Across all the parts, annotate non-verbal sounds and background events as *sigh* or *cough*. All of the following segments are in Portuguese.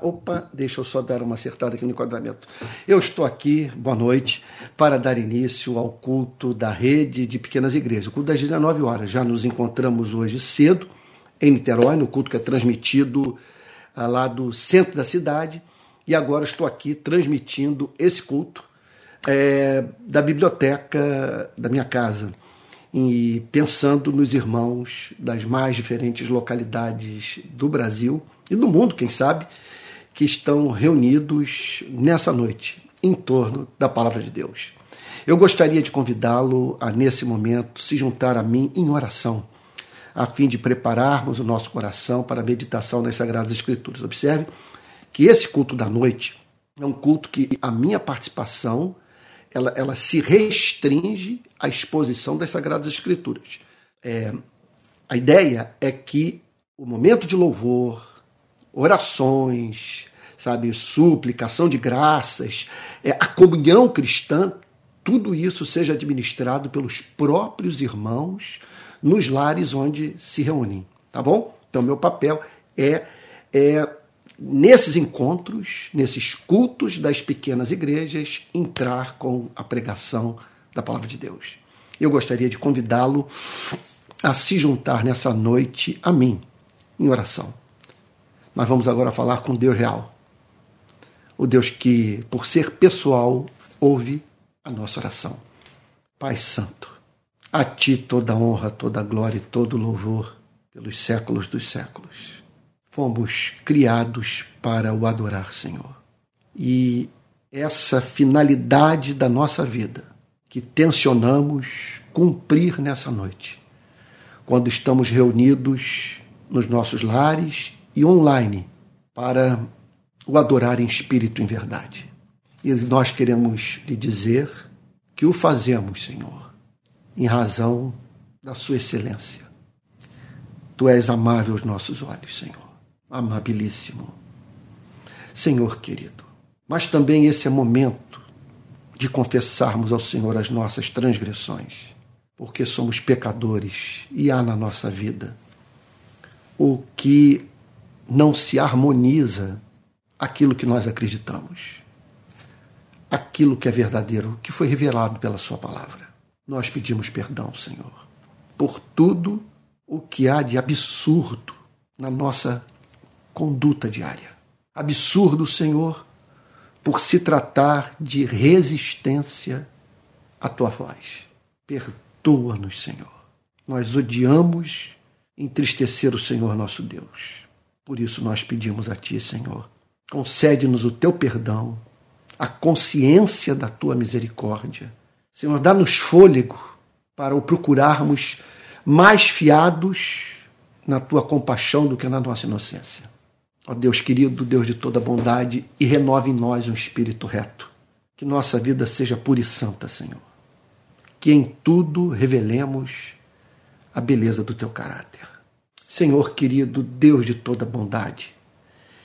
Opa, deixa eu só dar uma acertada aqui no enquadramento. Eu estou aqui, boa noite, para dar início ao culto da rede de pequenas igrejas. O culto das 19 horas. Já nos encontramos hoje cedo, em Niterói, no culto que é transmitido ah, lá do centro da cidade. E agora estou aqui transmitindo esse culto é, da biblioteca da minha casa. E pensando nos irmãos das mais diferentes localidades do Brasil e do mundo, quem sabe, que estão reunidos nessa noite em torno da palavra de Deus. Eu gostaria de convidá-lo a, nesse momento, se juntar a mim em oração, a fim de prepararmos o nosso coração para a meditação nas Sagradas Escrituras. Observe que esse culto da noite é um culto que a minha participação ela, ela se restringe à exposição das Sagradas Escrituras. É, a ideia é que o momento de louvor, orações, sabe, suplicação de graças, é, a comunhão cristã, tudo isso seja administrado pelos próprios irmãos nos lares onde se reúnem, tá bom? Então, meu papel é, é nesses encontros, nesses cultos das pequenas igrejas, entrar com a pregação da palavra de Deus. Eu gostaria de convidá-lo a se juntar nessa noite a mim, em oração. Nós vamos agora falar com Deus real. O Deus que, por ser pessoal, ouve a nossa oração. Pai Santo, a Ti toda honra, toda glória e todo louvor pelos séculos dos séculos. Fomos criados para o adorar, Senhor. E essa finalidade da nossa vida, que tensionamos cumprir nessa noite, quando estamos reunidos nos nossos lares e online para o adorar em espírito e em verdade. E nós queremos lhe dizer que o fazemos, Senhor, em razão da Sua excelência. Tu és amável aos nossos olhos, Senhor, amabilíssimo. Senhor querido, mas também esse é momento de confessarmos ao Senhor as nossas transgressões, porque somos pecadores e há na nossa vida o que não se harmoniza aquilo que nós acreditamos, aquilo que é verdadeiro, que foi revelado pela Sua palavra. Nós pedimos perdão, Senhor, por tudo o que há de absurdo na nossa conduta diária. Absurdo, Senhor, por se tratar de resistência à tua voz. Perdoa-nos, Senhor. Nós odiamos entristecer o Senhor nosso Deus. Por isso nós pedimos a Ti, Senhor, concede-nos o Teu perdão, a consciência da Tua misericórdia. Senhor, dá-nos fôlego para o procurarmos mais fiados na Tua compaixão do que na nossa inocência. Ó Deus querido, Deus de toda bondade, e renove em nós um espírito reto. Que nossa vida seja pura e santa, Senhor. Que em tudo revelemos a beleza do Teu caráter. Senhor querido, Deus de toda bondade,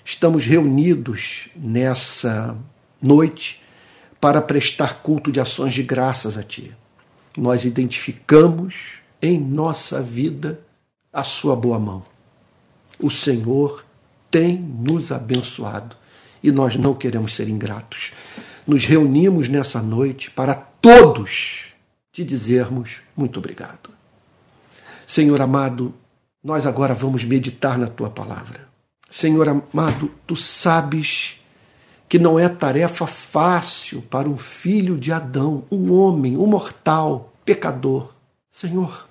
estamos reunidos nessa noite para prestar culto de ações de graças a Ti. Nós identificamos em nossa vida a Sua boa mão. O Senhor tem nos abençoado e nós não queremos ser ingratos. Nos reunimos nessa noite para todos te dizermos muito obrigado. Senhor amado, nós agora vamos meditar na tua palavra. Senhor amado, tu sabes que não é tarefa fácil para um filho de Adão, um homem, um mortal, pecador. Senhor,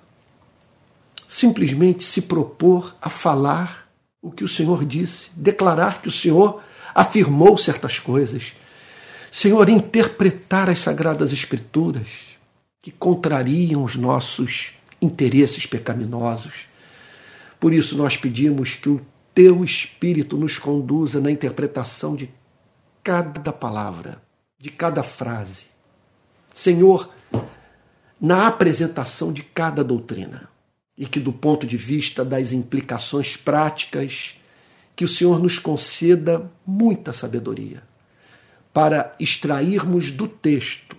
simplesmente se propor a falar o que o Senhor disse, declarar que o Senhor afirmou certas coisas. Senhor, interpretar as sagradas escrituras que contrariam os nossos interesses pecaminosos. Por isso nós pedimos que o teu Espírito nos conduza na interpretação de cada palavra, de cada frase. Senhor, na apresentação de cada doutrina. E que, do ponto de vista das implicações práticas, que o Senhor nos conceda muita sabedoria para extrairmos do texto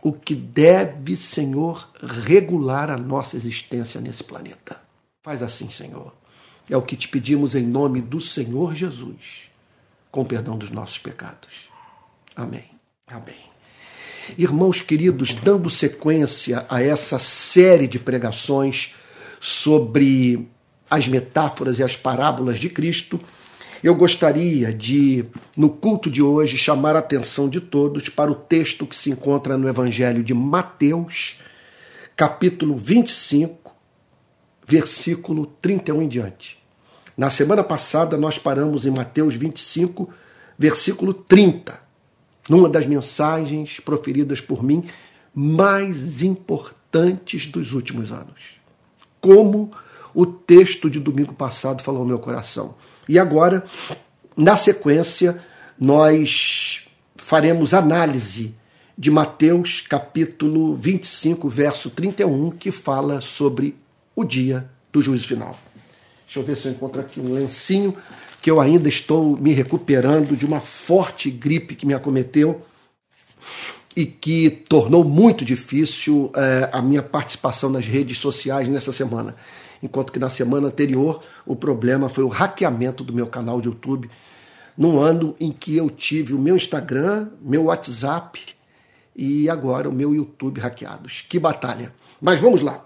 o que deve, Senhor, regular a nossa existência nesse planeta. Faz assim, Senhor. É o que te pedimos em nome do Senhor Jesus. com perdão dos nossos pecados. Amém. Amém. Irmãos queridos, dando sequência a essa série de pregações sobre as metáforas e as parábolas de Cristo, eu gostaria de, no culto de hoje, chamar a atenção de todos para o texto que se encontra no Evangelho de Mateus, capítulo 25, versículo 31 em diante. Na semana passada, nós paramos em Mateus 25, versículo 30, numa das mensagens proferidas por mim mais importantes dos últimos anos. Como o texto de domingo passado falou ao meu coração. E agora, na sequência, nós faremos análise de Mateus capítulo 25, verso 31, que fala sobre o dia do juízo final. Deixa eu ver se eu encontro aqui um lencinho, que eu ainda estou me recuperando de uma forte gripe que me acometeu e que tornou muito difícil é, a minha participação nas redes sociais nessa semana enquanto que na semana anterior o problema foi o hackeamento do meu canal de YouTube, num ano em que eu tive o meu Instagram, meu WhatsApp e agora o meu YouTube hackeados. Que batalha! Mas vamos lá.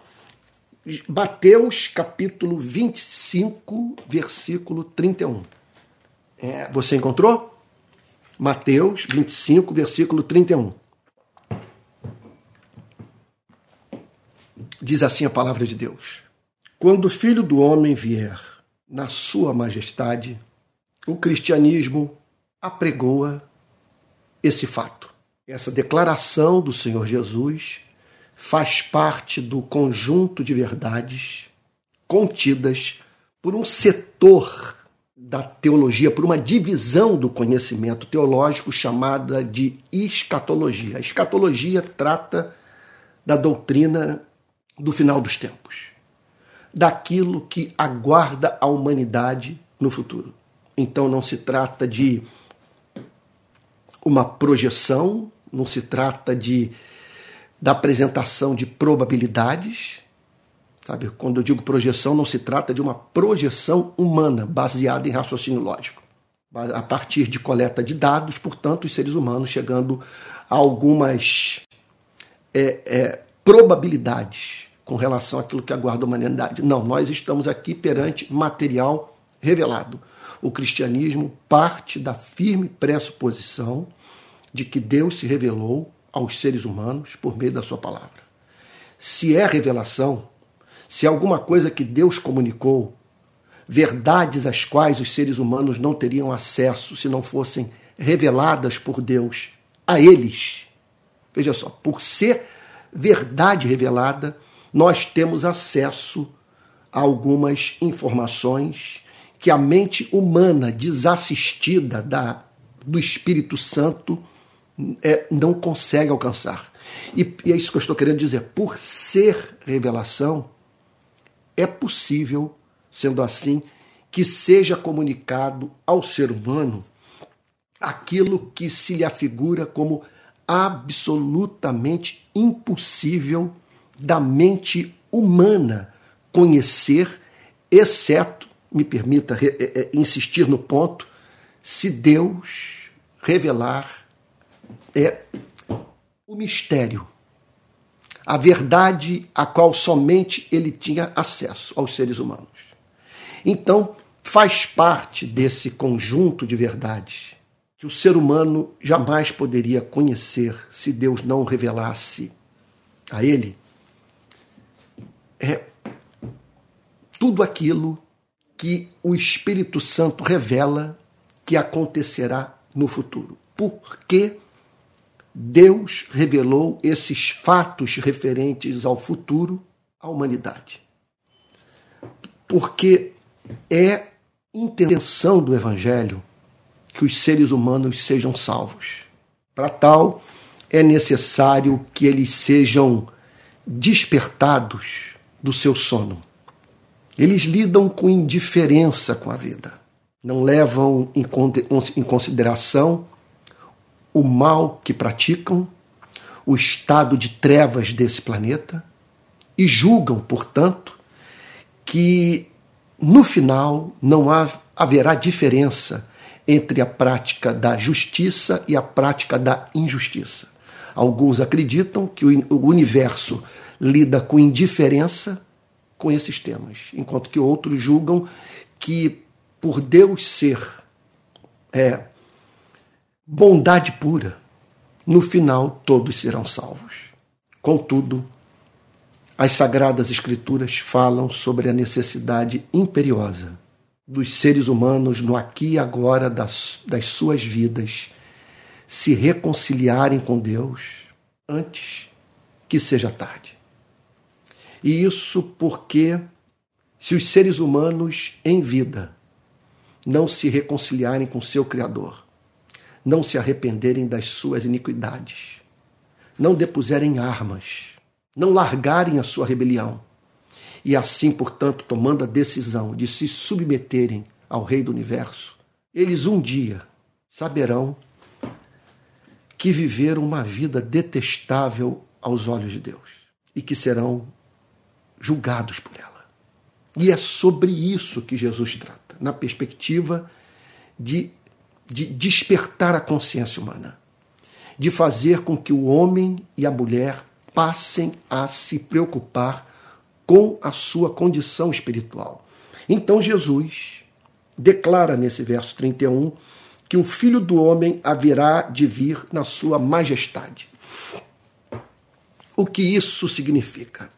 Mateus capítulo 25, versículo 31. É, você encontrou? Mateus 25, versículo 31. Diz assim a palavra de Deus. Quando o Filho do Homem vier na sua majestade, o cristianismo apregoa esse fato. Essa declaração do Senhor Jesus faz parte do conjunto de verdades contidas por um setor da teologia, por uma divisão do conhecimento teológico chamada de escatologia. A escatologia trata da doutrina do final dos tempos daquilo que aguarda a humanidade no futuro. Então não se trata de uma projeção, não se trata de da apresentação de probabilidades, sabe? Quando eu digo projeção, não se trata de uma projeção humana baseada em raciocínio lógico. A partir de coleta de dados, portanto, os seres humanos chegando a algumas é, é, probabilidades com relação àquilo que aguarda a humanidade. Não, nós estamos aqui perante material revelado. O cristianismo parte da firme pressuposição de que Deus se revelou aos seres humanos por meio da sua palavra. Se é revelação, se é alguma coisa que Deus comunicou, verdades às quais os seres humanos não teriam acesso se não fossem reveladas por Deus a eles. Veja só, por ser verdade revelada, nós temos acesso a algumas informações que a mente humana desassistida da, do Espírito Santo é, não consegue alcançar. E, e é isso que eu estou querendo dizer. Por ser revelação, é possível, sendo assim, que seja comunicado ao ser humano aquilo que se lhe afigura como absolutamente impossível da mente humana conhecer, exceto, me permita é, é, insistir no ponto, se Deus revelar é o mistério, a verdade a qual somente ele tinha acesso aos seres humanos. Então, faz parte desse conjunto de verdades que o ser humano jamais poderia conhecer se Deus não revelasse a ele é tudo aquilo que o Espírito Santo revela que acontecerá no futuro. Porque Deus revelou esses fatos referentes ao futuro à humanidade. Porque é intenção do Evangelho que os seres humanos sejam salvos. Para tal, é necessário que eles sejam despertados do seu sono. Eles lidam com indiferença com a vida, não levam em consideração o mal que praticam, o estado de trevas desse planeta e julgam, portanto, que no final não haverá diferença entre a prática da justiça e a prática da injustiça. Alguns acreditam que o universo lida com indiferença com esses temas, enquanto que outros julgam que, por Deus ser é, bondade pura, no final todos serão salvos. Contudo, as Sagradas Escrituras falam sobre a necessidade imperiosa dos seres humanos no aqui e agora das, das suas vidas se reconciliarem com Deus antes que seja tarde. E isso porque, se os seres humanos em vida não se reconciliarem com seu Criador, não se arrependerem das suas iniquidades, não depuserem armas, não largarem a sua rebelião, e assim, portanto, tomando a decisão de se submeterem ao Rei do Universo, eles um dia saberão que viveram uma vida detestável aos olhos de Deus e que serão julgados por ela. E é sobre isso que Jesus trata, na perspectiva de, de despertar a consciência humana, de fazer com que o homem e a mulher passem a se preocupar com a sua condição espiritual. Então Jesus declara nesse verso 31 que o Filho do Homem haverá de vir na sua majestade. O que isso significa?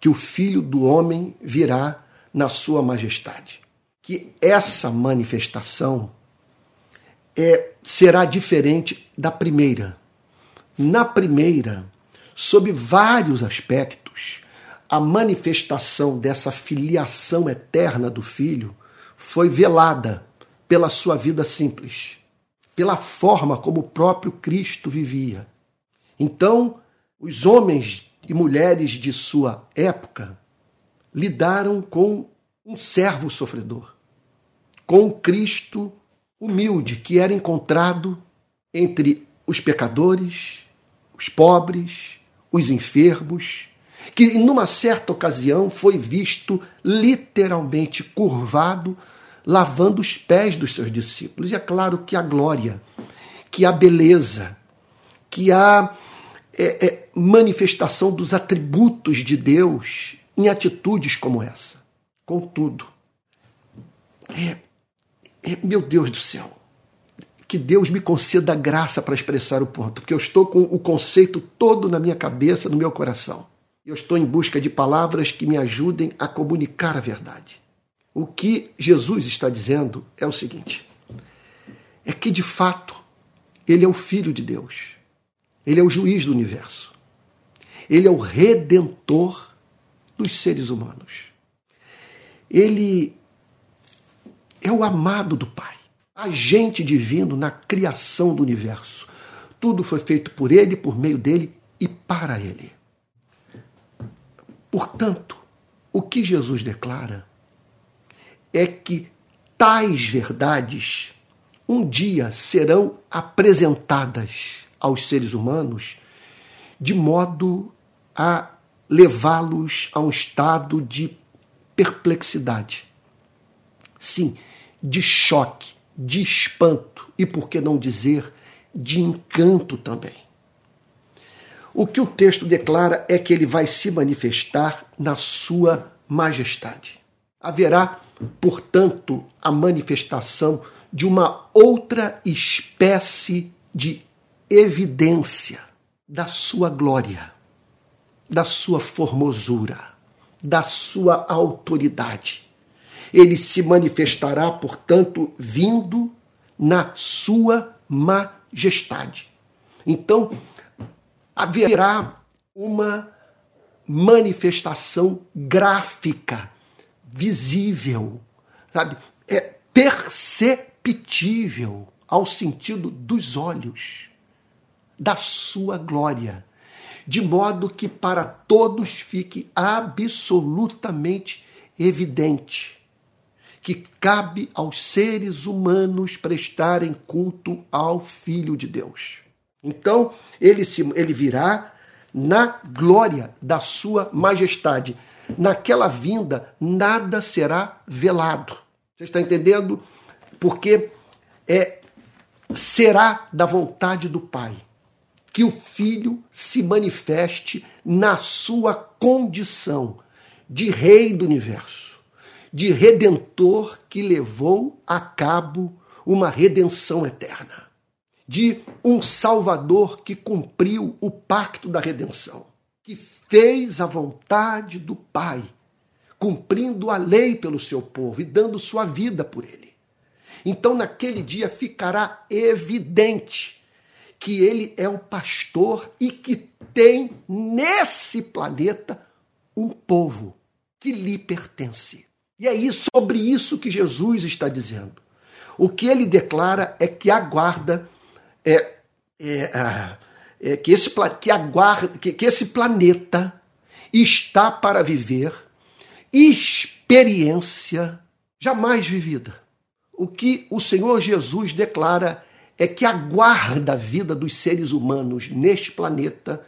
Que o Filho do Homem virá na sua majestade. Que essa manifestação é, será diferente da primeira. Na primeira, sob vários aspectos, a manifestação dessa filiação eterna do Filho foi velada pela sua vida simples, pela forma como o próprio Cristo vivia. Então, os homens e mulheres de sua época lidaram com um servo sofredor, com Cristo humilde que era encontrado entre os pecadores, os pobres, os enfermos, que numa certa ocasião foi visto literalmente curvado, lavando os pés dos seus discípulos. E é claro que a glória, que a beleza, que a é, é, manifestação dos atributos de Deus em atitudes como essa. Contudo, é, meu Deus do céu, que Deus me conceda graça para expressar o ponto, porque eu estou com o conceito todo na minha cabeça, no meu coração. Eu estou em busca de palavras que me ajudem a comunicar a verdade. O que Jesus está dizendo é o seguinte: é que de fato ele é o Filho de Deus, ele é o juiz do universo, ele é o redentor dos seres humanos, ele é o amado do Pai, agente divino na criação do universo. Tudo foi feito por ele, por meio dele e para ele. Portanto, o que Jesus declara é que tais verdades um dia serão apresentadas aos seres humanos de modo a levá-los a um estado de perplexidade. Sim, de choque, de espanto e, por que não dizer, de encanto também. O que o texto declara é que ele vai se manifestar na sua majestade. Haverá, portanto, a manifestação de uma outra espécie de evidência da sua glória, da sua formosura, da sua autoridade. Ele se manifestará, portanto, vindo na sua majestade. Então, haverá uma manifestação gráfica, visível, sabe? É perceptível ao sentido dos olhos da sua glória, de modo que para todos fique absolutamente evidente que cabe aos seres humanos prestarem culto ao Filho de Deus. Então, ele, se, ele virá na glória da sua majestade. Naquela vinda, nada será velado. Você está entendendo? Porque é será da vontade do Pai que o Filho se manifeste na sua condição de Rei do universo, de Redentor que levou a cabo uma redenção eterna, de um Salvador que cumpriu o pacto da redenção, que fez a vontade do Pai, cumprindo a lei pelo seu povo e dando sua vida por ele. Então, naquele dia ficará evidente que ele é o pastor e que tem nesse planeta um povo que lhe pertence. E é isso, sobre isso que Jesus está dizendo. O que ele declara é que aguarda é, é, é que, esse, que, aguarda, que, que esse planeta está para viver experiência jamais vivida. O que o Senhor Jesus declara é que aguarda a vida dos seres humanos neste planeta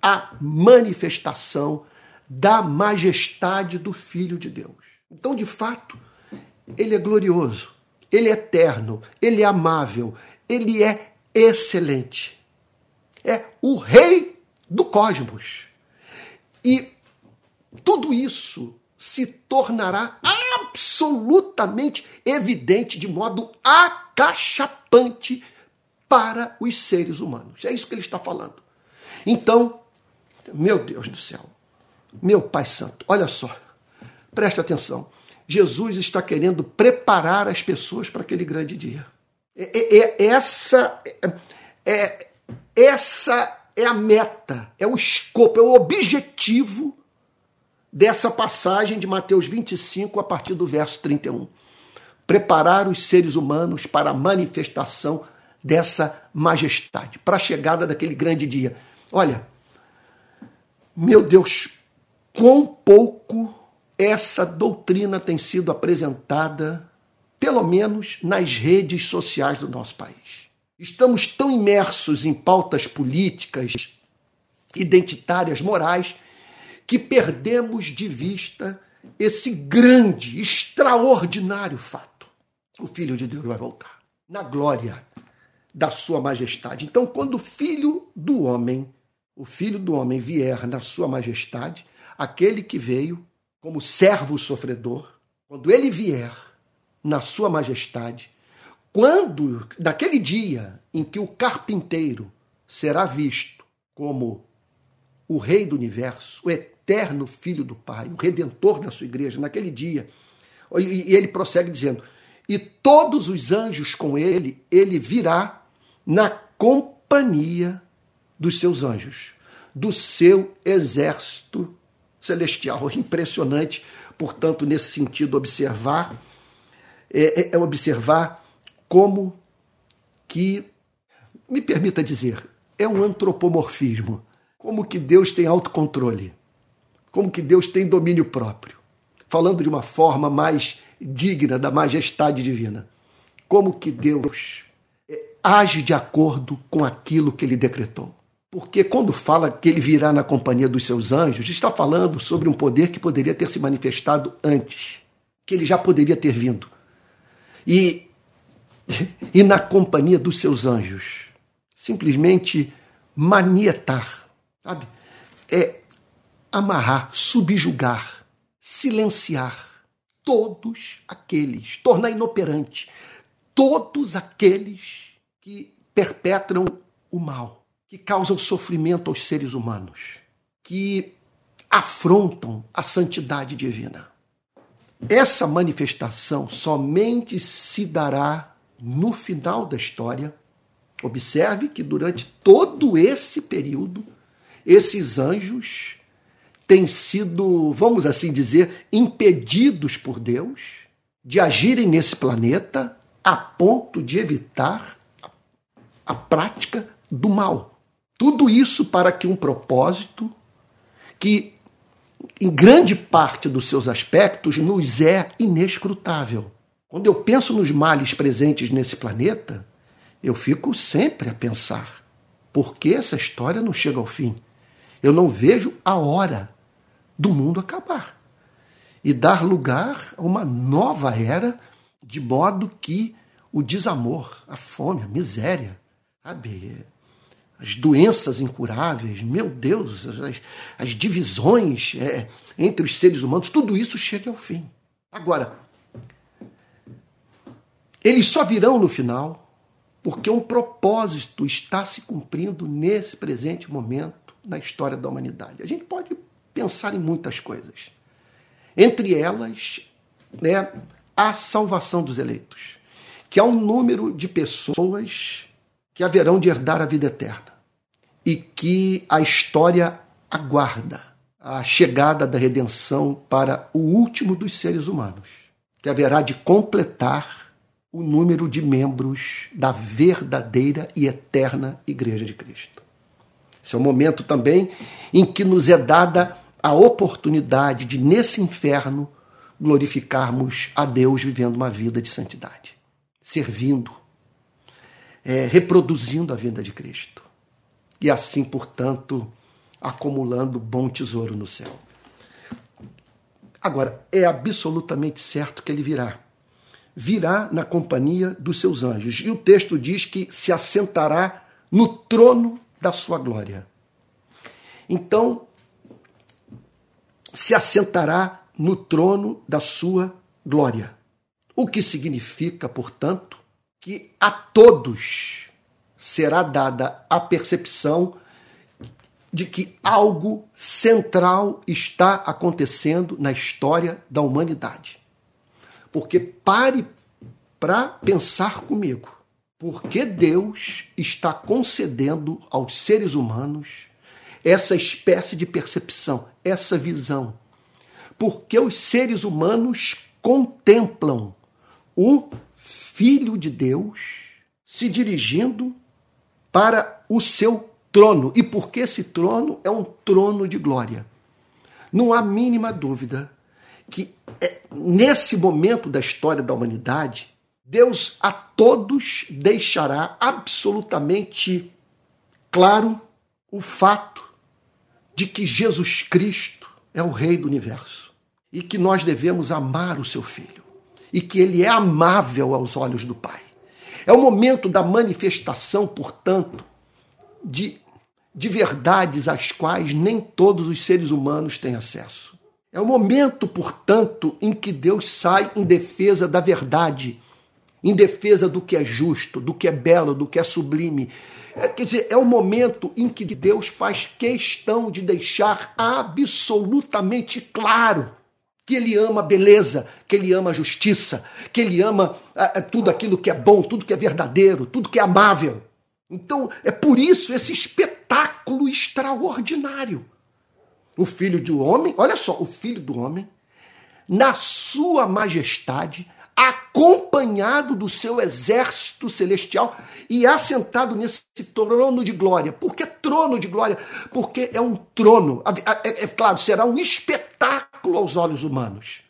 a manifestação da majestade do Filho de Deus. Então, de fato, ele é glorioso, ele é eterno, ele é amável, ele é excelente. É o rei do cosmos. E tudo isso se tornará absolutamente evidente, de modo acachapante para os seres humanos. É isso que ele está falando. Então, meu Deus do céu, meu Pai Santo, olha só, preste atenção. Jesus está querendo preparar as pessoas para aquele grande dia. É, é, é essa, é, é, essa é a meta, é o escopo, é o objetivo dessa passagem de Mateus 25, a partir do verso 31. Preparar os seres humanos para a manifestação dessa majestade, para a chegada daquele grande dia. Olha, meu Deus, quão pouco essa doutrina tem sido apresentada, pelo menos nas redes sociais do nosso país. Estamos tão imersos em pautas políticas, identitárias, morais, que perdemos de vista esse grande, extraordinário fato. O Filho de Deus vai voltar na glória da sua majestade. Então, quando o Filho do homem, o Filho do homem vier na sua majestade, aquele que veio como servo sofredor, quando ele vier na sua majestade, quando naquele dia em que o carpinteiro será visto como o rei do universo, o eterno Filho do Pai, o redentor da sua igreja, naquele dia. E ele prossegue dizendo: E todos os anjos com ele, ele virá na companhia dos seus anjos, do seu exército celestial. *laughs* Impressionante, portanto, nesse sentido, observar, é, é, é observar como que, me permita dizer, é um antropomorfismo. Como que Deus tem autocontrole como que Deus tem domínio próprio, falando de uma forma mais digna da majestade divina. Como que Deus é, age de acordo com aquilo que ele decretou. Porque quando fala que ele virá na companhia dos seus anjos, está falando sobre um poder que poderia ter se manifestado antes, que ele já poderia ter vindo. E, *laughs* e na companhia dos seus anjos, simplesmente manietar, sabe? É amarrar, subjugar, silenciar todos aqueles, tornar inoperante todos aqueles que perpetram o mal, que causam sofrimento aos seres humanos, que afrontam a santidade divina. Essa manifestação somente se dará no final da história. Observe que durante todo esse período, esses anjos têm sido, vamos assim dizer, impedidos por Deus de agirem nesse planeta a ponto de evitar a, prática do mal. Tudo isso para que um propósito que em grande parte dos seus aspectos nos é inescrutável. Quando eu penso nos males presentes nesse planeta, eu fico sempre a pensar: por que essa história não chega ao fim? Eu não vejo a hora do mundo acabar e dar lugar a uma nova era, de modo que o desamor, a fome, a miséria, sabe? As doenças incuráveis, meu Deus, as, as divisões é, entre os seres humanos, tudo isso chega ao fim. Agora, eles só virão no final porque um propósito está se cumprindo nesse presente momento na história da humanidade. A gente pode pensar em muitas coisas. Entre elas, né, a salvação dos eleitos, que há um número de pessoas que haverão de herdar a vida eterna e que a história aguarda a chegada da redenção para o último dos seres humanos, que haverá de completar o número de membros da verdadeira e eterna Igreja de Cristo. Esse é o momento também em que nos é dada a oportunidade de, nesse inferno, glorificarmos a Deus vivendo uma vida de santidade, servindo, é, reproduzindo a vida de Cristo. E assim, portanto, acumulando bom tesouro no céu. Agora, é absolutamente certo que ele virá. Virá na companhia dos seus anjos. E o texto diz que se assentará no trono da sua glória. Então, se assentará no trono da sua glória. O que significa, portanto, que a todos será dada a percepção de que algo central está acontecendo na história da humanidade. Porque pare para pensar comigo. Porque Deus está concedendo aos seres humanos essa espécie de percepção, essa visão. Porque os seres humanos contemplam o Filho de Deus se dirigindo para o seu trono. E porque esse trono é um trono de glória. Não há mínima dúvida que é, nesse momento da história da humanidade, Deus a todos deixará absolutamente claro o fato de que Jesus Cristo é o Rei do universo e que nós devemos amar o seu Filho e que ele é amável aos olhos do Pai. É o momento da manifestação, portanto, de, de verdades às quais nem todos os seres humanos têm acesso. É o momento, portanto, em que Deus sai em defesa da verdade, em defesa do que é justo, do que é belo, do que é sublime, é, quer dizer, é o momento em que Deus faz questão de deixar absolutamente claro que ele ama a beleza, que ele ama a justiça, que ele ama é, tudo aquilo que é bom, tudo que é verdadeiro, tudo que é amável. Então, é por isso esse espetáculo extraordinário. O filho do homem, olha só, o filho do homem, na sua majestade, acompanhado do seu exército celestial e assentado nesse trono de glória. Por que trono de glória? Porque é um trono. É, é, claro, será um espetáculo aos olhos humanos.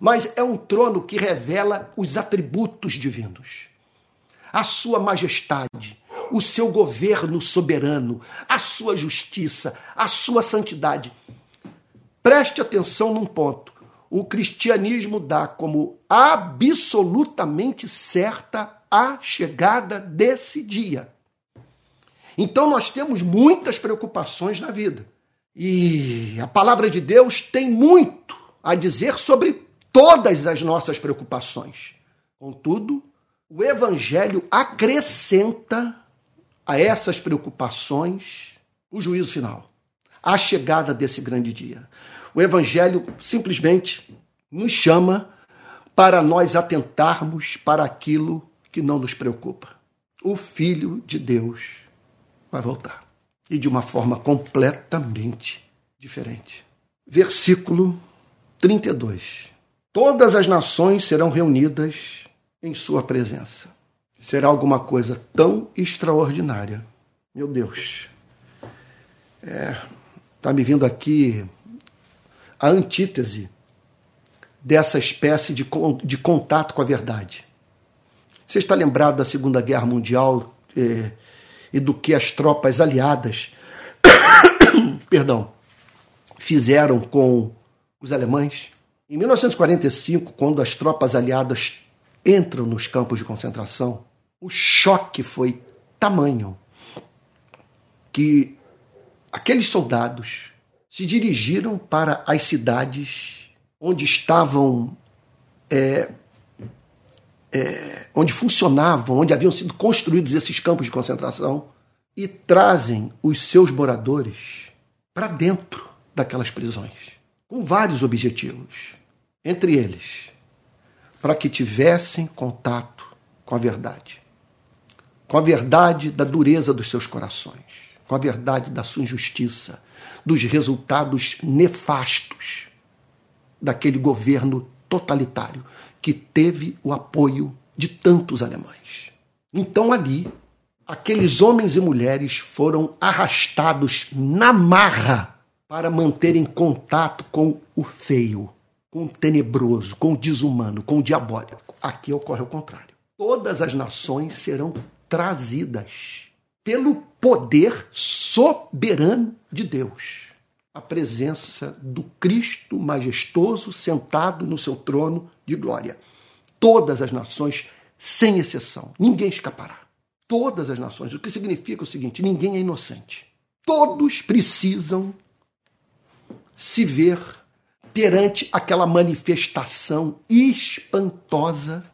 Mas é um trono que revela os atributos divinos. A sua majestade, o seu governo soberano, a sua justiça, a sua santidade. Preste atenção num ponto o cristianismo dá como absolutamente certa a chegada desse dia. Então nós temos muitas preocupações na vida. E a palavra de Deus tem muito a dizer sobre todas as nossas preocupações. Contudo, o Evangelho acrescenta a essas preocupações o juízo final, a chegada desse grande dia. O Evangelho simplesmente nos chama para nós atentarmos para aquilo que não nos preocupa. O Filho de Deus vai voltar. E de uma forma completamente diferente. Versículo 32. Todas as nações serão reunidas em Sua presença. Será alguma coisa tão extraordinária. Meu Deus. É, tá me vindo aqui a antítese dessa espécie de, de contato com a verdade. Você está lembrado da Segunda Guerra Mundial eh, e do que as tropas aliadas *coughs* perdão, fizeram com os alemães? Em 1945, quando as tropas aliadas entram nos campos de concentração, o choque foi tamanho que aqueles soldados se dirigiram para as cidades onde estavam, é, é, onde funcionavam, onde haviam sido construídos esses campos de concentração e trazem os seus moradores para dentro daquelas prisões, com vários objetivos. Entre eles, para que tivessem contato com a verdade, com a verdade da dureza dos seus corações, com a verdade da sua injustiça, dos resultados nefastos daquele governo totalitário que teve o apoio de tantos alemães. Então ali, aqueles homens e mulheres foram arrastados na marra para manterem contato com o feio, com o tenebroso, com o desumano, com o diabólico. Aqui ocorre o contrário. Todas as nações serão trazidas pelo poder soberano de Deus. A presença do Cristo majestoso sentado no seu trono de glória. Todas as nações, sem exceção, ninguém escapará. Todas as nações, o que significa o seguinte: ninguém é inocente. Todos precisam se ver perante aquela manifestação espantosa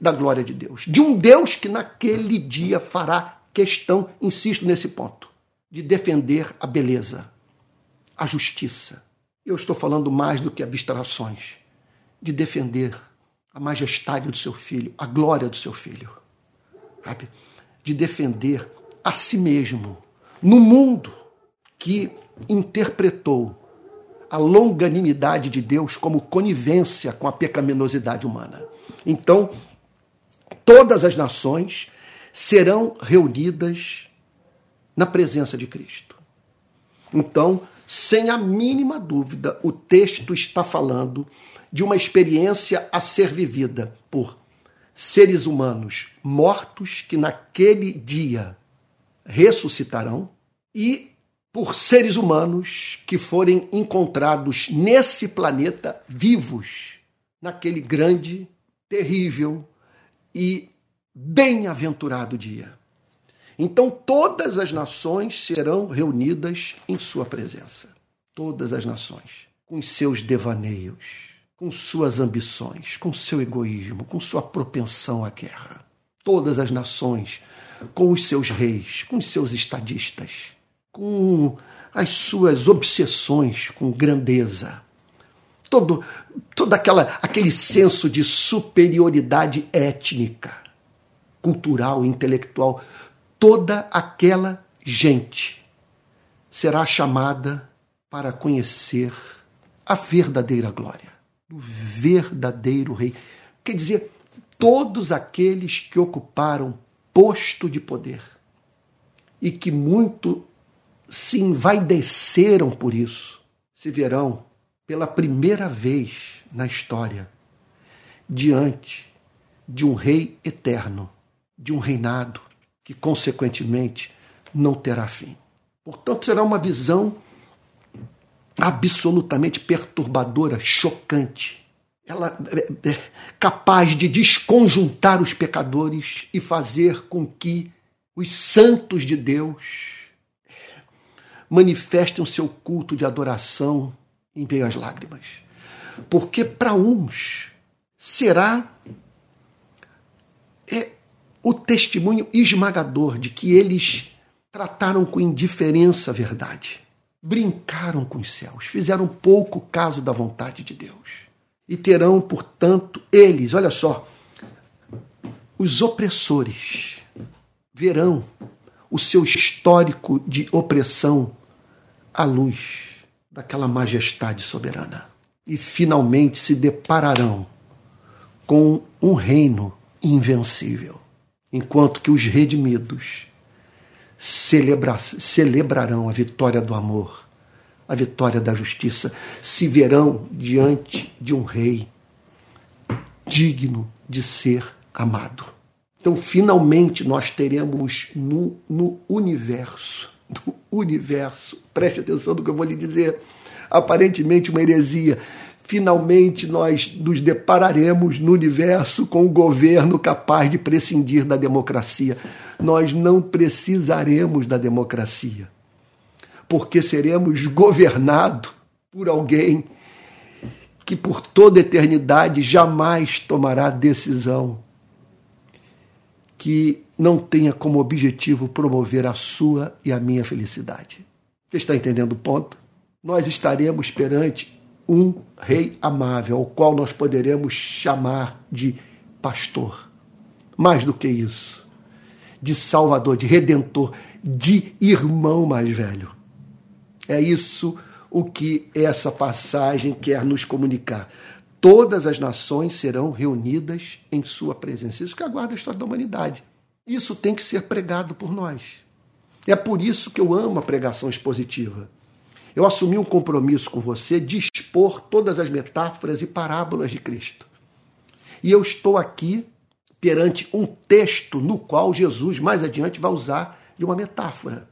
da glória de Deus. De um Deus que naquele dia fará questão, insisto nesse ponto, de defender a beleza, a justiça. Eu estou falando mais do que abstrações, de defender a majestade do seu filho, a glória do seu filho. Sabe? De defender a si mesmo no mundo que interpretou a longanimidade de Deus como conivência com a pecaminosidade humana. Então, todas as nações serão reunidas na presença de Cristo. Então, sem a mínima dúvida, o texto está falando de uma experiência a ser vivida por seres humanos mortos que naquele dia ressuscitarão e por seres humanos que forem encontrados nesse planeta vivos, naquele grande, terrível e bem-aventurado dia. Então todas as nações serão reunidas em sua presença. Todas as nações, com seus devaneios, com suas ambições, com seu egoísmo, com sua propensão à guerra. Todas as nações, com os seus reis, com os seus estadistas, com as suas obsessões com grandeza. Todo, todo aquela, aquele senso de superioridade étnica, cultural, intelectual, toda aquela gente será chamada para conhecer a verdadeira glória, do verdadeiro rei. Quer dizer, todos aqueles que ocuparam posto de poder e que muito se envaideceram por isso, se verão pela primeira vez na história diante de um rei eterno, de um reinado que, consequentemente, não terá fim. Portanto, será uma visão absolutamente perturbadora, chocante. Ela é, é capaz de desconjuntar os pecadores e fazer com que os santos de Deus manifestem o seu culto de adoração em meio às lágrimas. Porque para uns será é, o testemunho esmagador de que eles trataram com indiferença a verdade, brincaram com os céus, fizeram pouco caso da vontade de Deus. E terão, portanto, eles, olha só, os opressores verão o seu histórico de opressão à luz daquela majestade soberana. E finalmente se depararão com um reino invencível, enquanto que os redimidos celebra celebrarão a vitória do amor, a vitória da justiça, se verão diante de um rei digno de ser amado. Então, finalmente, nós teremos no, no universo do universo. Preste atenção no que eu vou lhe dizer. Aparentemente uma heresia. Finalmente nós nos depararemos no universo com um governo capaz de prescindir da democracia. Nós não precisaremos da democracia, porque seremos governados por alguém que por toda eternidade jamais tomará decisão que não tenha como objetivo promover a sua e a minha felicidade. Você está entendendo o ponto? Nós estaremos perante um rei amável, ao qual nós poderemos chamar de pastor. Mais do que isso, de salvador, de redentor, de irmão mais velho. É isso o que essa passagem quer nos comunicar. Todas as nações serão reunidas em sua presença. Isso que aguarda a história da humanidade. Isso tem que ser pregado por nós. É por isso que eu amo a pregação expositiva. Eu assumi um compromisso com você de expor todas as metáforas e parábolas de Cristo. E eu estou aqui perante um texto no qual Jesus, mais adiante, vai usar de uma metáfora.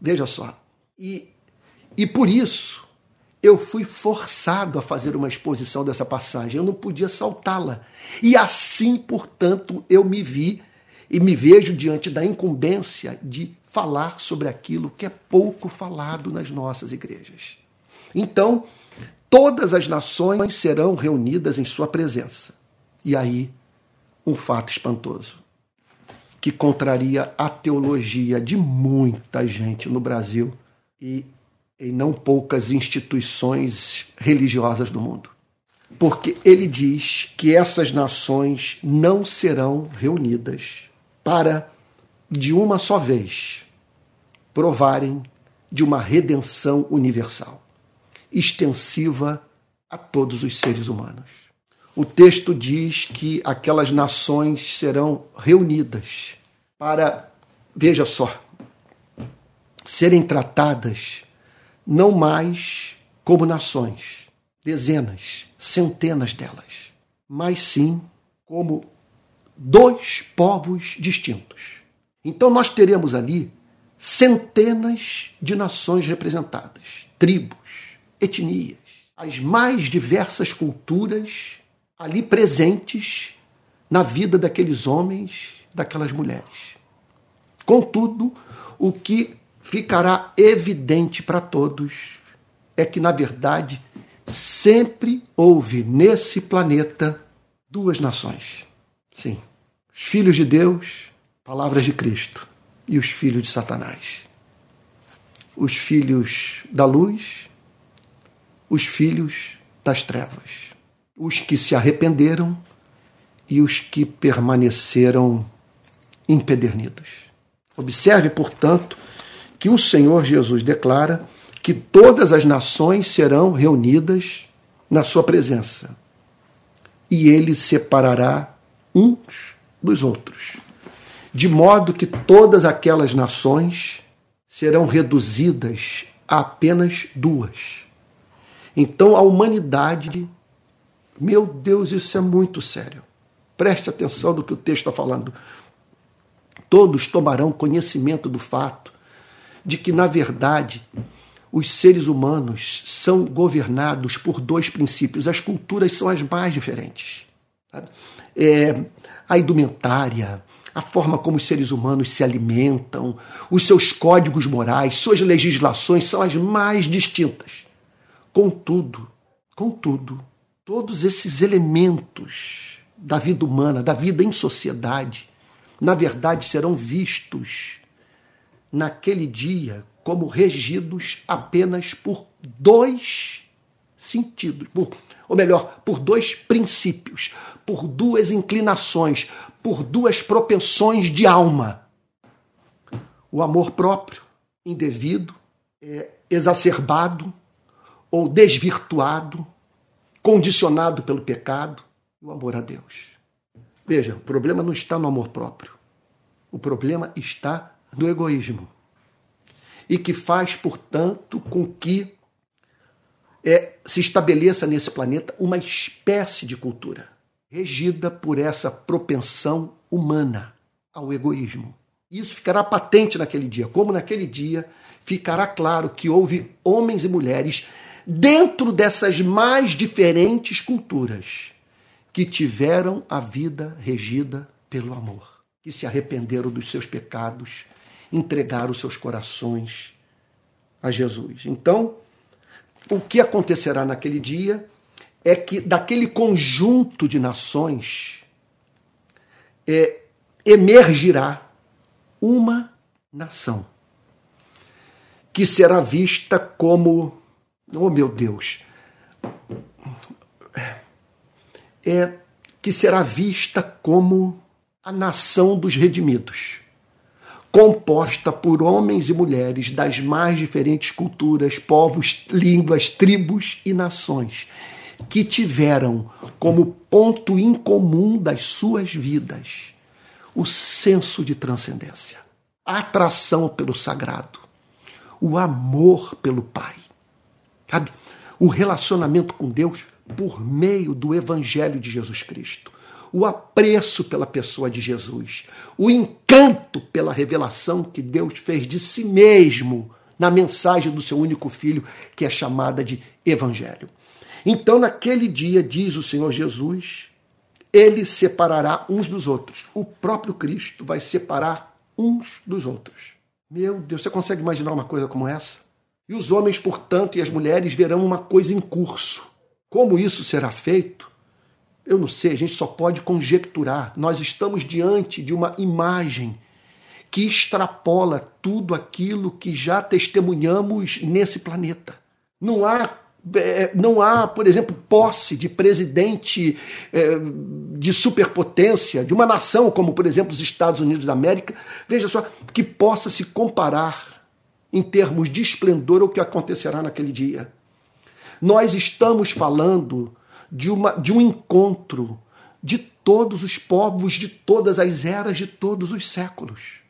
Veja só. E, e por isso eu fui forçado a fazer uma exposição dessa passagem. Eu não podia saltá-la. E assim, portanto, eu me vi e me vejo diante da incumbência de falar sobre aquilo que é pouco falado nas nossas igrejas. Então, todas as nações serão reunidas em sua presença. E aí, um fato espantoso, que contraria a teologia de muita gente no Brasil e em não poucas instituições religiosas do mundo. Porque ele diz que essas nações não serão reunidas para, de uma só vez, provarem de uma redenção universal, extensiva a todos os seres humanos. O texto diz que aquelas nações serão reunidas para, veja só, serem tratadas não mais como nações, dezenas, centenas delas, mas sim como dois povos distintos. Então nós teremos ali centenas de nações representadas, tribos, etnias, as mais diversas culturas ali presentes na vida daqueles homens, daquelas mulheres. Contudo, o que ficará evidente para todos é que, na verdade, sempre houve nesse planeta duas nações. Sim, os filhos de Deus, palavras de Cristo e os filhos de Satanás. Os filhos da luz, os filhos das trevas. Os que se arrependeram e os que permaneceram empedernidos. Observe, portanto, que o Senhor Jesus declara que todas as nações serão reunidas na sua presença e ele separará uns dos outros de modo que todas aquelas nações serão reduzidas a apenas duas. Então a humanidade, meu Deus, isso é muito sério. Preste atenção no que o texto está falando. Todos tomarão conhecimento do fato de que, na verdade, os seres humanos são governados por dois princípios. As culturas são as mais diferentes. É, a indumentária, a forma como os seres humanos se alimentam, os seus códigos morais, suas legislações são as mais distintas. Contudo, contudo, todos esses elementos da vida humana, da vida em sociedade, na verdade serão vistos naquele dia como regidos apenas por dois sentidos, por, ou melhor, por dois princípios, por duas inclinações, por duas propensões de alma: o amor próprio, indevido, é, exacerbado ou desvirtuado, condicionado pelo pecado, o amor a Deus. Veja, o problema não está no amor próprio. O problema está no egoísmo. E que faz, portanto, com que é, se estabeleça nesse planeta uma espécie de cultura regida por essa propensão humana ao egoísmo. Isso ficará patente naquele dia, como naquele dia ficará claro que houve homens e mulheres dentro dessas mais diferentes culturas que tiveram a vida regida pelo amor, que se arrependeram dos seus pecados, entregaram seus corações a Jesus. Então, o que acontecerá naquele dia é que daquele conjunto de nações é, emergirá uma nação que será vista como, oh meu Deus, é que será vista como a nação dos redimidos, composta por homens e mulheres das mais diferentes culturas, povos, línguas, tribos e nações, que tiveram como ponto em comum das suas vidas o senso de transcendência, a atração pelo sagrado, o amor pelo Pai. Sabe? O relacionamento com Deus por meio do Evangelho de Jesus Cristo. O apreço pela pessoa de Jesus. O encanto pela revelação que Deus fez de si mesmo na mensagem do seu único filho, que é chamada de Evangelho. Então, naquele dia, diz o Senhor Jesus, ele separará uns dos outros. O próprio Cristo vai separar uns dos outros. Meu Deus, você consegue imaginar uma coisa como essa? E os homens, portanto, e as mulheres verão uma coisa em curso. Como isso será feito? Eu não sei, a gente só pode conjecturar. Nós estamos diante de uma imagem que extrapola tudo aquilo que já testemunhamos nesse planeta. Não há é, não há, por exemplo, posse de presidente é, de superpotência, de uma nação como, por exemplo, os Estados Unidos da América, veja só, que possa se comparar em termos de esplendor ao que acontecerá naquele dia. Nós estamos falando de, uma, de um encontro de todos os povos, de todas as eras, de todos os séculos.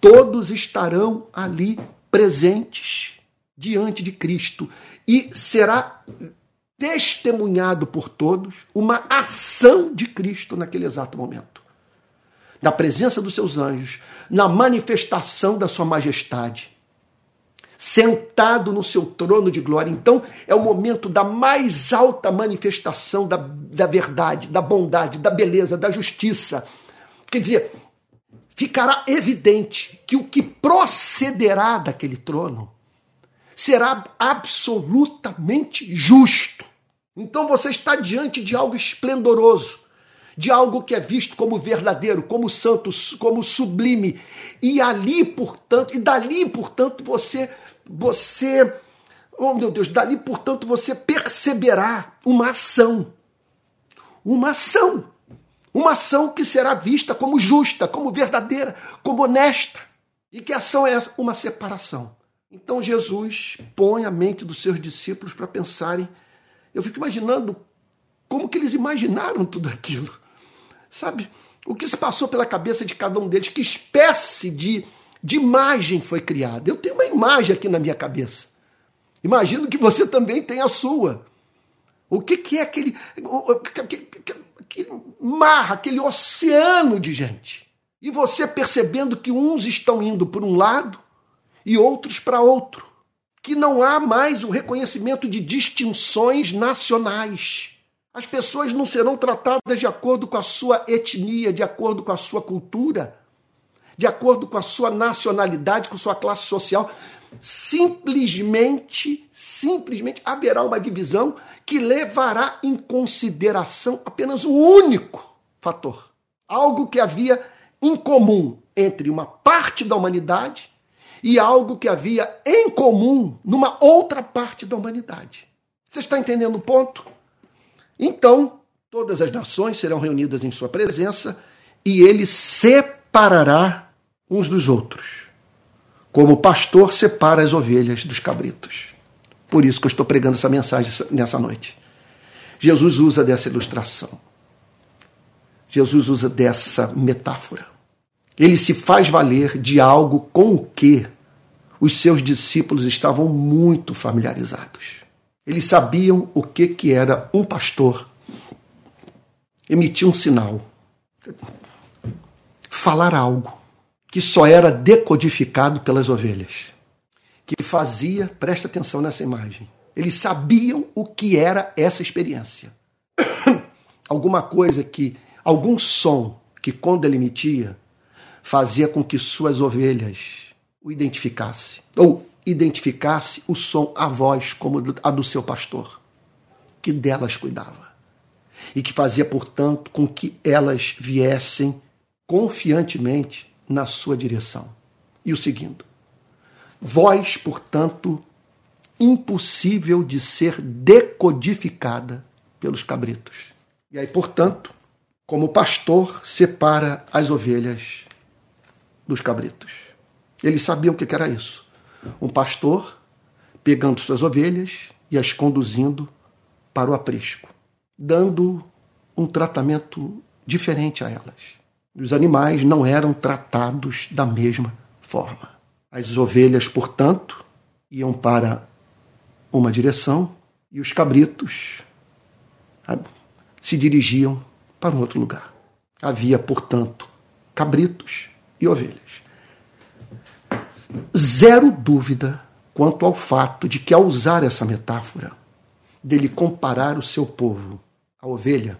Todos estarão ali presentes diante de Cristo e será testemunhado por todos uma ação de Cristo naquele exato momento. Na presença dos seus anjos, na manifestação da sua majestade, sentado no seu trono de glória. Então é o momento da mais alta manifestação da, da verdade, da bondade, da beleza, da justiça. Quer dizer, ficará evidente que o que procederá daquele trono será absolutamente justo. Então você está diante de algo esplendoroso, de algo que é visto como verdadeiro, como santo, como sublime. E ali, portanto, e dali, portanto, você você Oh, meu Deus, dali, portanto, você perceberá uma ação. Uma ação. Uma ação que será vista como justa, como verdadeira, como honesta. E que ação é essa? Uma separação. Então Jesus põe a mente dos seus discípulos para pensarem. Eu fico imaginando como que eles imaginaram tudo aquilo. Sabe? O que se passou pela cabeça de cada um deles, que espécie de, de imagem foi criada. Eu tenho uma imagem aqui na minha cabeça. Imagino que você também tem a sua. O que, que é aquele, aquele, aquele mar, aquele oceano de gente? E você percebendo que uns estão indo por um lado e outros para outro. Que não há mais o reconhecimento de distinções nacionais. As pessoas não serão tratadas de acordo com a sua etnia, de acordo com a sua cultura, de acordo com a sua nacionalidade, com sua classe social. Simplesmente, simplesmente haverá uma divisão que levará em consideração apenas um único fator. Algo que havia em comum entre uma parte da humanidade e algo que havia em comum numa outra parte da humanidade. Você está entendendo o ponto? Então, todas as nações serão reunidas em sua presença e ele separará uns dos outros, como o pastor separa as ovelhas dos cabritos. Por isso que eu estou pregando essa mensagem nessa noite. Jesus usa dessa ilustração. Jesus usa dessa metáfora. Ele se faz valer de algo com o que os seus discípulos estavam muito familiarizados. Eles sabiam o que, que era um pastor. Emitir um sinal, falar algo que só era decodificado pelas ovelhas, que fazia, presta atenção nessa imagem, Eles sabiam o que era essa experiência. *coughs* Alguma coisa que, algum som que quando ele emitia, fazia com que suas ovelhas o identificasse, ou identificasse o som, a voz, como a do seu pastor, que delas cuidava. E que fazia, portanto, com que elas viessem confiantemente na sua direção. E o seguindo: voz, portanto, impossível de ser decodificada pelos cabritos. E aí, portanto, como pastor separa as ovelhas dos cabritos. Eles sabiam o que era isso. Um pastor pegando suas ovelhas e as conduzindo para o aprisco, dando um tratamento diferente a elas. Os animais não eram tratados da mesma forma. As ovelhas, portanto, iam para uma direção e os cabritos se dirigiam para um outro lugar. Havia, portanto, cabritos e ovelhas. Zero dúvida quanto ao fato de que, ao usar essa metáfora, dele comparar o seu povo à ovelha,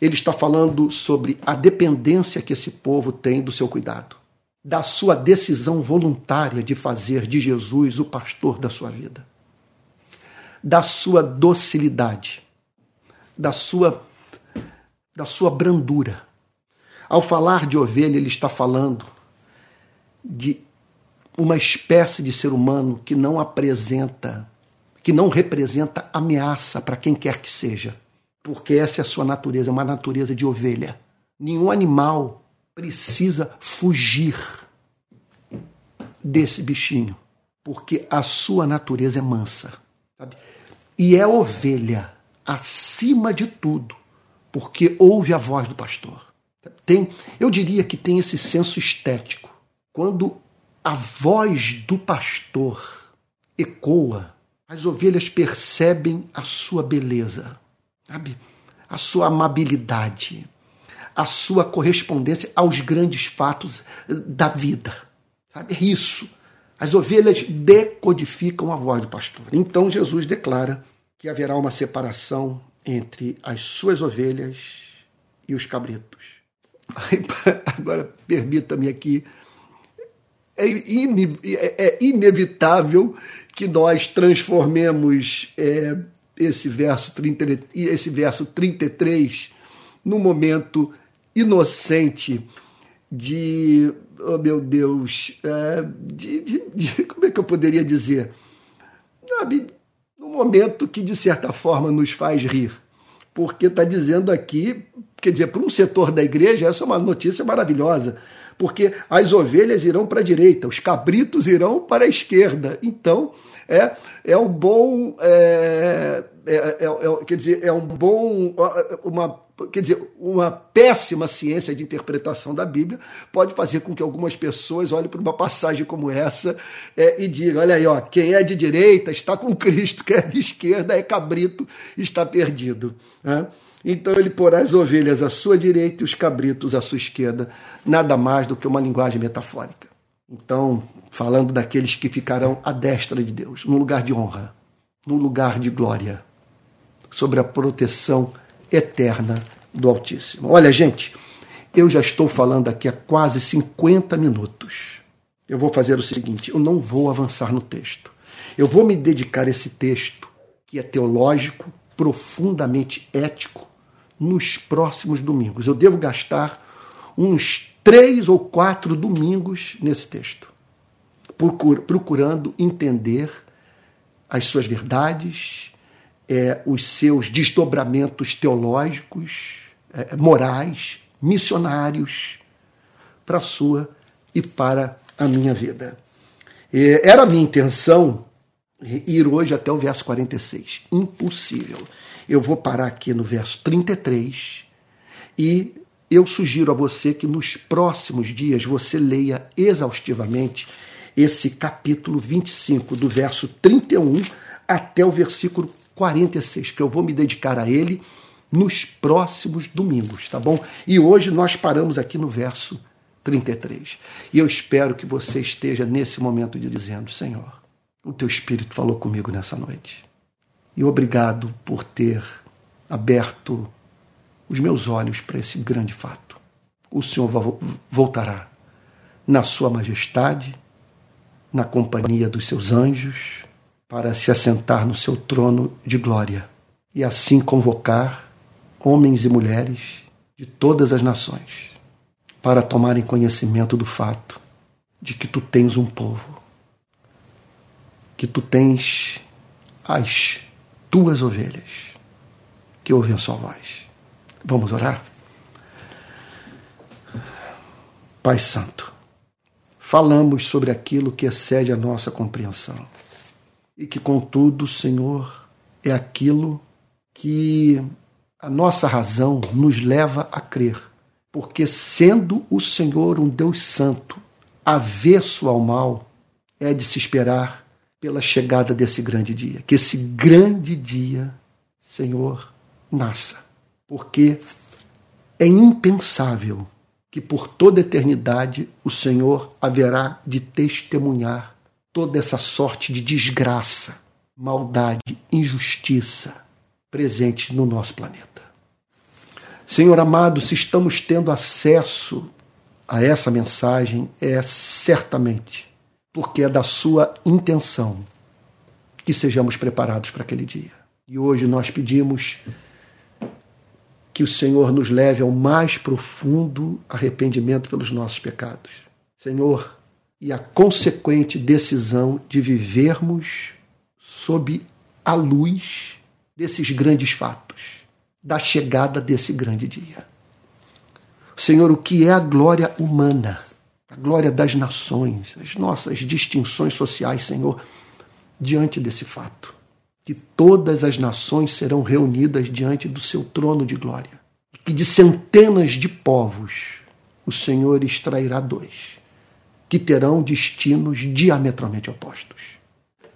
ele está falando sobre a dependência que esse povo tem do seu cuidado, da sua decisão voluntária de fazer de Jesus o pastor da sua vida, da sua docilidade, da sua da sua brandura. Ao falar de ovelha, ele está falando de uma espécie de ser humano que não apresenta, que não representa ameaça para quem quer que seja, porque essa é a sua natureza, é uma natureza de ovelha. Nenhum animal precisa fugir desse bichinho, porque a sua natureza é mansa. Sabe? E é ovelha, acima de tudo, porque ouve a voz do pastor. Tem, eu diria que tem esse senso estético. Quando a voz do pastor ecoa, as ovelhas percebem a sua beleza, sabe? a sua amabilidade, a sua correspondência aos grandes fatos da vida. Sabe? É isso. As ovelhas decodificam a voz do pastor. Então Jesus declara que haverá uma separação entre as suas ovelhas e os cabritos. *laughs* Agora, permita-me aqui é, in, é, é inevitável que nós transformemos é, esse, verso 30, esse verso 33 num momento inocente de, oh meu Deus, é, de, de, de, como é que eu poderia dizer? Sabe, num momento que de certa forma nos faz rir. Porque está dizendo aqui, quer dizer, para um setor da igreja, essa é uma notícia maravilhosa porque as ovelhas irão para a direita, os cabritos irão para a esquerda. Então, é, é um bom. É, é, é, é, quer dizer, é um bom. Uma, quer dizer, uma péssima ciência de interpretação da Bíblia pode fazer com que algumas pessoas olhem para uma passagem como essa é, e digam: olha aí, ó, quem é de direita está com Cristo, quem é de esquerda é cabrito, está perdido. Né? Então ele porá as ovelhas à sua direita e os cabritos à sua esquerda, nada mais do que uma linguagem metafórica. Então, falando daqueles que ficarão à destra de Deus, num lugar de honra, num lugar de glória, sobre a proteção eterna do Altíssimo. Olha, gente, eu já estou falando aqui há quase 50 minutos. Eu vou fazer o seguinte: eu não vou avançar no texto. Eu vou me dedicar a esse texto, que é teológico, profundamente ético, nos próximos domingos. Eu devo gastar uns três ou quatro domingos nesse texto, procurando entender as suas verdades, é, os seus desdobramentos teológicos, é, morais, missionários, para a sua e para a minha vida. É, era a minha intenção ir hoje até o verso 46. Impossível. Eu vou parar aqui no verso 33 e eu sugiro a você que nos próximos dias você leia exaustivamente esse capítulo 25, do verso 31 até o versículo 46, que eu vou me dedicar a ele nos próximos domingos, tá bom? E hoje nós paramos aqui no verso 33. E eu espero que você esteja nesse momento de dizendo: Senhor, o teu espírito falou comigo nessa noite. E obrigado por ter aberto os meus olhos para esse grande fato. O Senhor voltará na Sua majestade, na companhia dos seus anjos, para se assentar no seu trono de glória e assim convocar homens e mulheres de todas as nações para tomarem conhecimento do fato de que tu tens um povo, que tu tens as tuas ovelhas que ouvem a sua voz. Vamos orar? Pai Santo, falamos sobre aquilo que excede a nossa compreensão e que, contudo, Senhor, é aquilo que a nossa razão nos leva a crer. Porque, sendo o Senhor um Deus Santo, avesso ao mal, é de se esperar pela chegada desse grande dia. Que esse grande dia, Senhor, nasça. Porque é impensável que por toda eternidade o Senhor haverá de testemunhar toda essa sorte de desgraça, maldade, injustiça presente no nosso planeta. Senhor amado, se estamos tendo acesso a essa mensagem, é certamente porque é da Sua intenção que sejamos preparados para aquele dia. E hoje nós pedimos que o Senhor nos leve ao mais profundo arrependimento pelos nossos pecados. Senhor, e a consequente decisão de vivermos sob a luz desses grandes fatos, da chegada desse grande dia. Senhor, o que é a glória humana, a glória das nações, as nossas distinções sociais, Senhor, diante desse fato? Que todas as nações serão reunidas diante do seu trono de glória. E que de centenas de povos o Senhor extrairá dois, que terão destinos diametralmente opostos.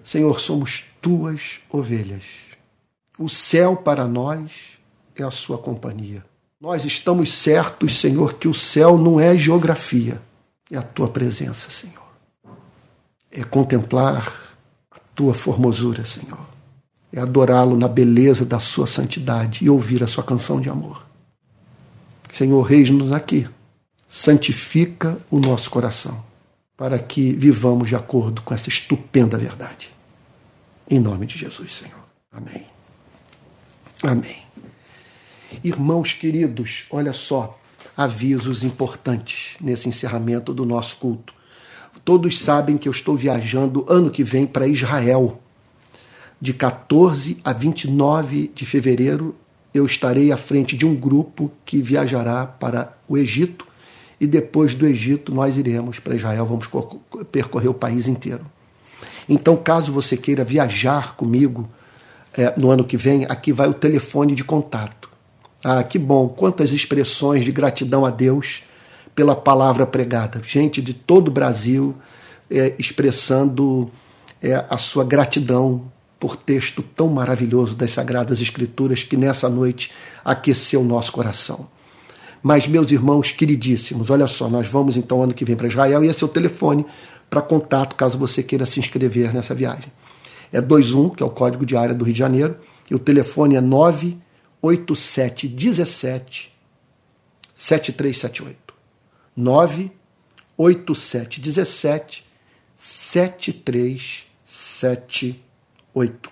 Senhor, somos tuas ovelhas o céu para nós é a sua companhia. Nós estamos certos, Senhor, que o céu não é geografia, é a tua presença, Senhor. É contemplar a tua formosura, Senhor. É adorá-lo na beleza da sua santidade e ouvir a sua canção de amor. Senhor, reis-nos aqui. Santifica o nosso coração para que vivamos de acordo com essa estupenda verdade. Em nome de Jesus, Senhor. Amém. Amém. Irmãos queridos, olha só, avisos importantes nesse encerramento do nosso culto. Todos sabem que eu estou viajando ano que vem para Israel. De 14 a 29 de fevereiro, eu estarei à frente de um grupo que viajará para o Egito e depois do Egito nós iremos para Israel, vamos percorrer o país inteiro. Então, caso você queira viajar comigo, é, no ano que vem, aqui vai o telefone de contato. Ah, que bom, quantas expressões de gratidão a Deus pela palavra pregada. Gente de todo o Brasil é, expressando é, a sua gratidão por texto tão maravilhoso das Sagradas Escrituras que nessa noite aqueceu o nosso coração. Mas, meus irmãos queridíssimos, olha só, nós vamos então ano que vem para Israel e esse é o telefone para contato caso você queira se inscrever nessa viagem é 21, que é o código de área do Rio de Janeiro, e o telefone é 98717 7378. 98717 7378.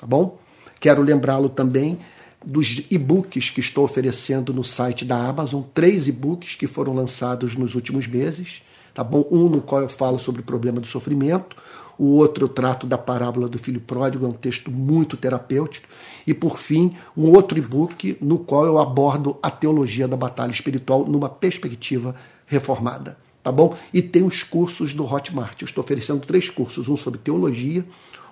Tá bom? Quero lembrá-lo também dos e-books que estou oferecendo no site da Amazon, três e-books que foram lançados nos últimos meses, tá bom? Um no qual eu falo sobre o problema do sofrimento, o outro eu trato da parábola do filho pródigo, é um texto muito terapêutico. E, por fim, um outro e-book no qual eu abordo a teologia da batalha espiritual numa perspectiva reformada. Tá bom? E tem os cursos do Hotmart. Eu estou oferecendo três cursos: um sobre teologia,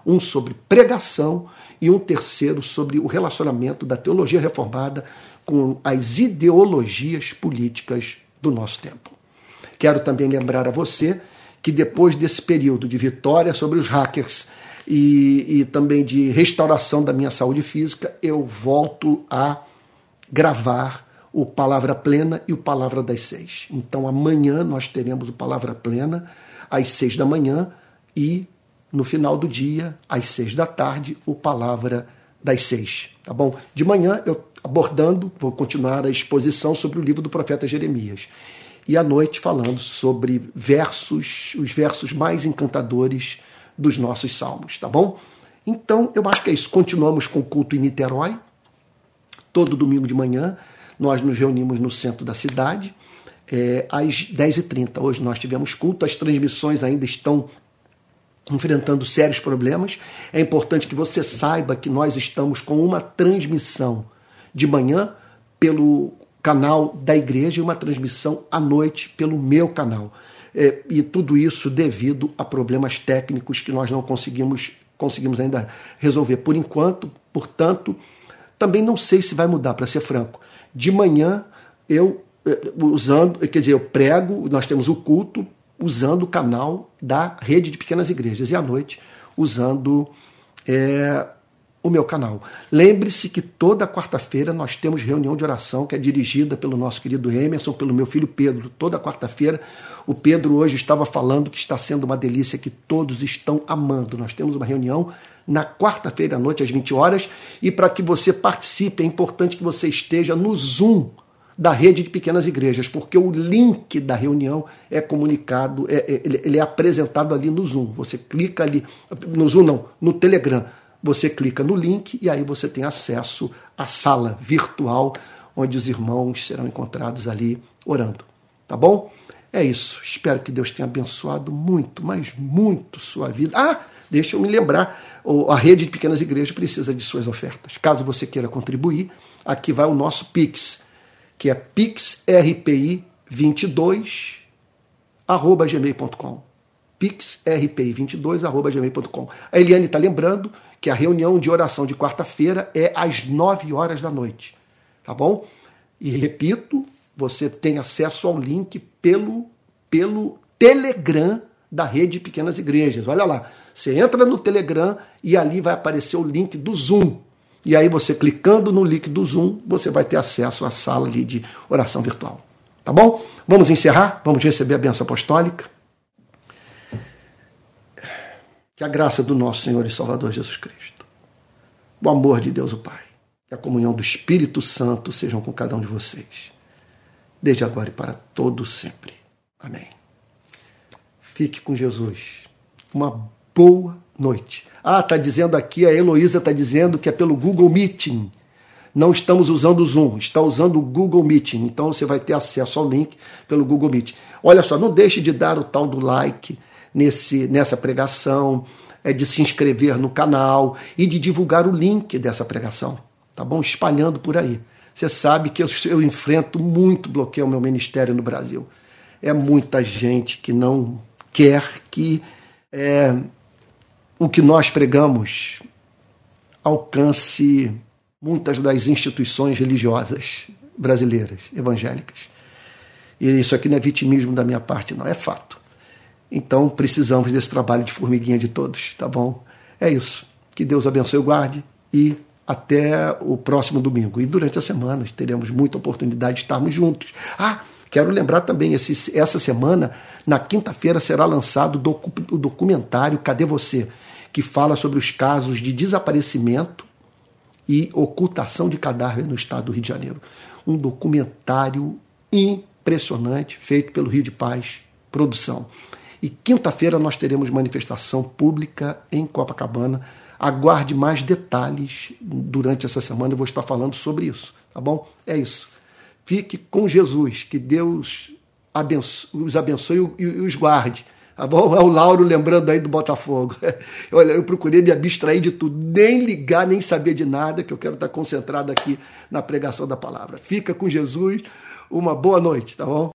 um sobre pregação e um terceiro sobre o relacionamento da teologia reformada com as ideologias políticas do nosso tempo. Quero também lembrar a você que depois desse período de vitória sobre os hackers e, e também de restauração da minha saúde física, eu volto a gravar o Palavra Plena e o Palavra das Seis. Então amanhã nós teremos o Palavra Plena às seis da manhã e no final do dia, às seis da tarde, o Palavra das seis, tá bom? De manhã eu abordando, vou continuar a exposição sobre o livro do profeta Jeremias. E à noite falando sobre versos, os versos mais encantadores dos nossos salmos, tá bom? Então, eu acho que é isso. Continuamos com o culto em Niterói. Todo domingo de manhã, nós nos reunimos no centro da cidade, é, às 10h30. Hoje nós tivemos culto, as transmissões ainda estão enfrentando sérios problemas. É importante que você saiba que nós estamos com uma transmissão de manhã pelo canal da igreja e uma transmissão à noite pelo meu canal. É, e tudo isso devido a problemas técnicos que nós não conseguimos, conseguimos ainda resolver por enquanto. Portanto, também não sei se vai mudar, para ser franco. De manhã eu é, usando, quer dizer, eu prego, nós temos o culto usando o canal da rede de pequenas igrejas e à noite usando é, o meu canal. Lembre-se que toda quarta-feira nós temos reunião de oração que é dirigida pelo nosso querido Emerson, pelo meu filho Pedro. Toda quarta-feira o Pedro hoje estava falando que está sendo uma delícia que todos estão amando. Nós temos uma reunião na quarta-feira à noite às 20 horas e para que você participe é importante que você esteja no Zoom da rede de pequenas igrejas, porque o link da reunião é comunicado, é, é, ele é apresentado ali no Zoom. Você clica ali, no Zoom não, no Telegram. Você clica no link e aí você tem acesso à sala virtual onde os irmãos serão encontrados ali orando. Tá bom? É isso. Espero que Deus tenha abençoado muito, mas muito sua vida. Ah, deixa eu me lembrar: a rede de pequenas igrejas precisa de suas ofertas. Caso você queira contribuir, aqui vai o nosso Pix que é pixrpi22 arroba gmail.com pixrpi22 arroba gmail.com A Eliane está lembrando que a reunião de oração de quarta-feira é às 9 horas da noite, tá bom? E repito, você tem acesso ao link pelo, pelo Telegram da rede Pequenas Igrejas. Olha lá, você entra no Telegram e ali vai aparecer o link do Zoom. E aí você clicando no link do Zoom, você vai ter acesso à sala ali de oração virtual. Tá bom? Vamos encerrar? Vamos receber a benção apostólica. Que a graça do nosso Senhor e Salvador Jesus Cristo, o amor de Deus o Pai e a comunhão do Espírito Santo sejam com cada um de vocês, desde agora e para todo sempre. Amém. Fique com Jesus. Uma boa noite. Ah, está dizendo aqui, a Heloísa está dizendo que é pelo Google Meeting. Não estamos usando o Zoom, está usando o Google Meeting. Então você vai ter acesso ao link pelo Google Meet. Olha só, não deixe de dar o tal do like nesse, nessa pregação, é de se inscrever no canal e de divulgar o link dessa pregação, tá bom? Espalhando por aí. Você sabe que eu, eu enfrento muito bloqueio ao meu ministério no Brasil. É muita gente que não quer que é, o que nós pregamos alcance muitas das instituições religiosas brasileiras, evangélicas. E isso aqui não é vitimismo da minha parte, não, é fato. Então precisamos desse trabalho de formiguinha de todos, tá bom? É isso. Que Deus abençoe e guarde e até o próximo domingo. E durante a semana teremos muita oportunidade de estarmos juntos. Ah, quero lembrar também, esse, essa semana, na quinta-feira, será lançado o documentário Cadê Você? que fala sobre os casos de desaparecimento e ocultação de cadáver no estado do Rio de Janeiro. Um documentário impressionante feito pelo Rio de Paz Produção. E quinta-feira nós teremos manifestação pública em Copacabana. Aguarde mais detalhes durante essa semana, eu vou estar falando sobre isso, tá bom? É isso. Fique com Jesus, que Deus os abençoe e os guarde. Tá bom? É o Lauro lembrando aí do Botafogo. *laughs* Olha, eu procurei me abstrair de tudo, nem ligar, nem saber de nada, que eu quero estar concentrado aqui na pregação da palavra. Fica com Jesus, uma boa noite, tá bom?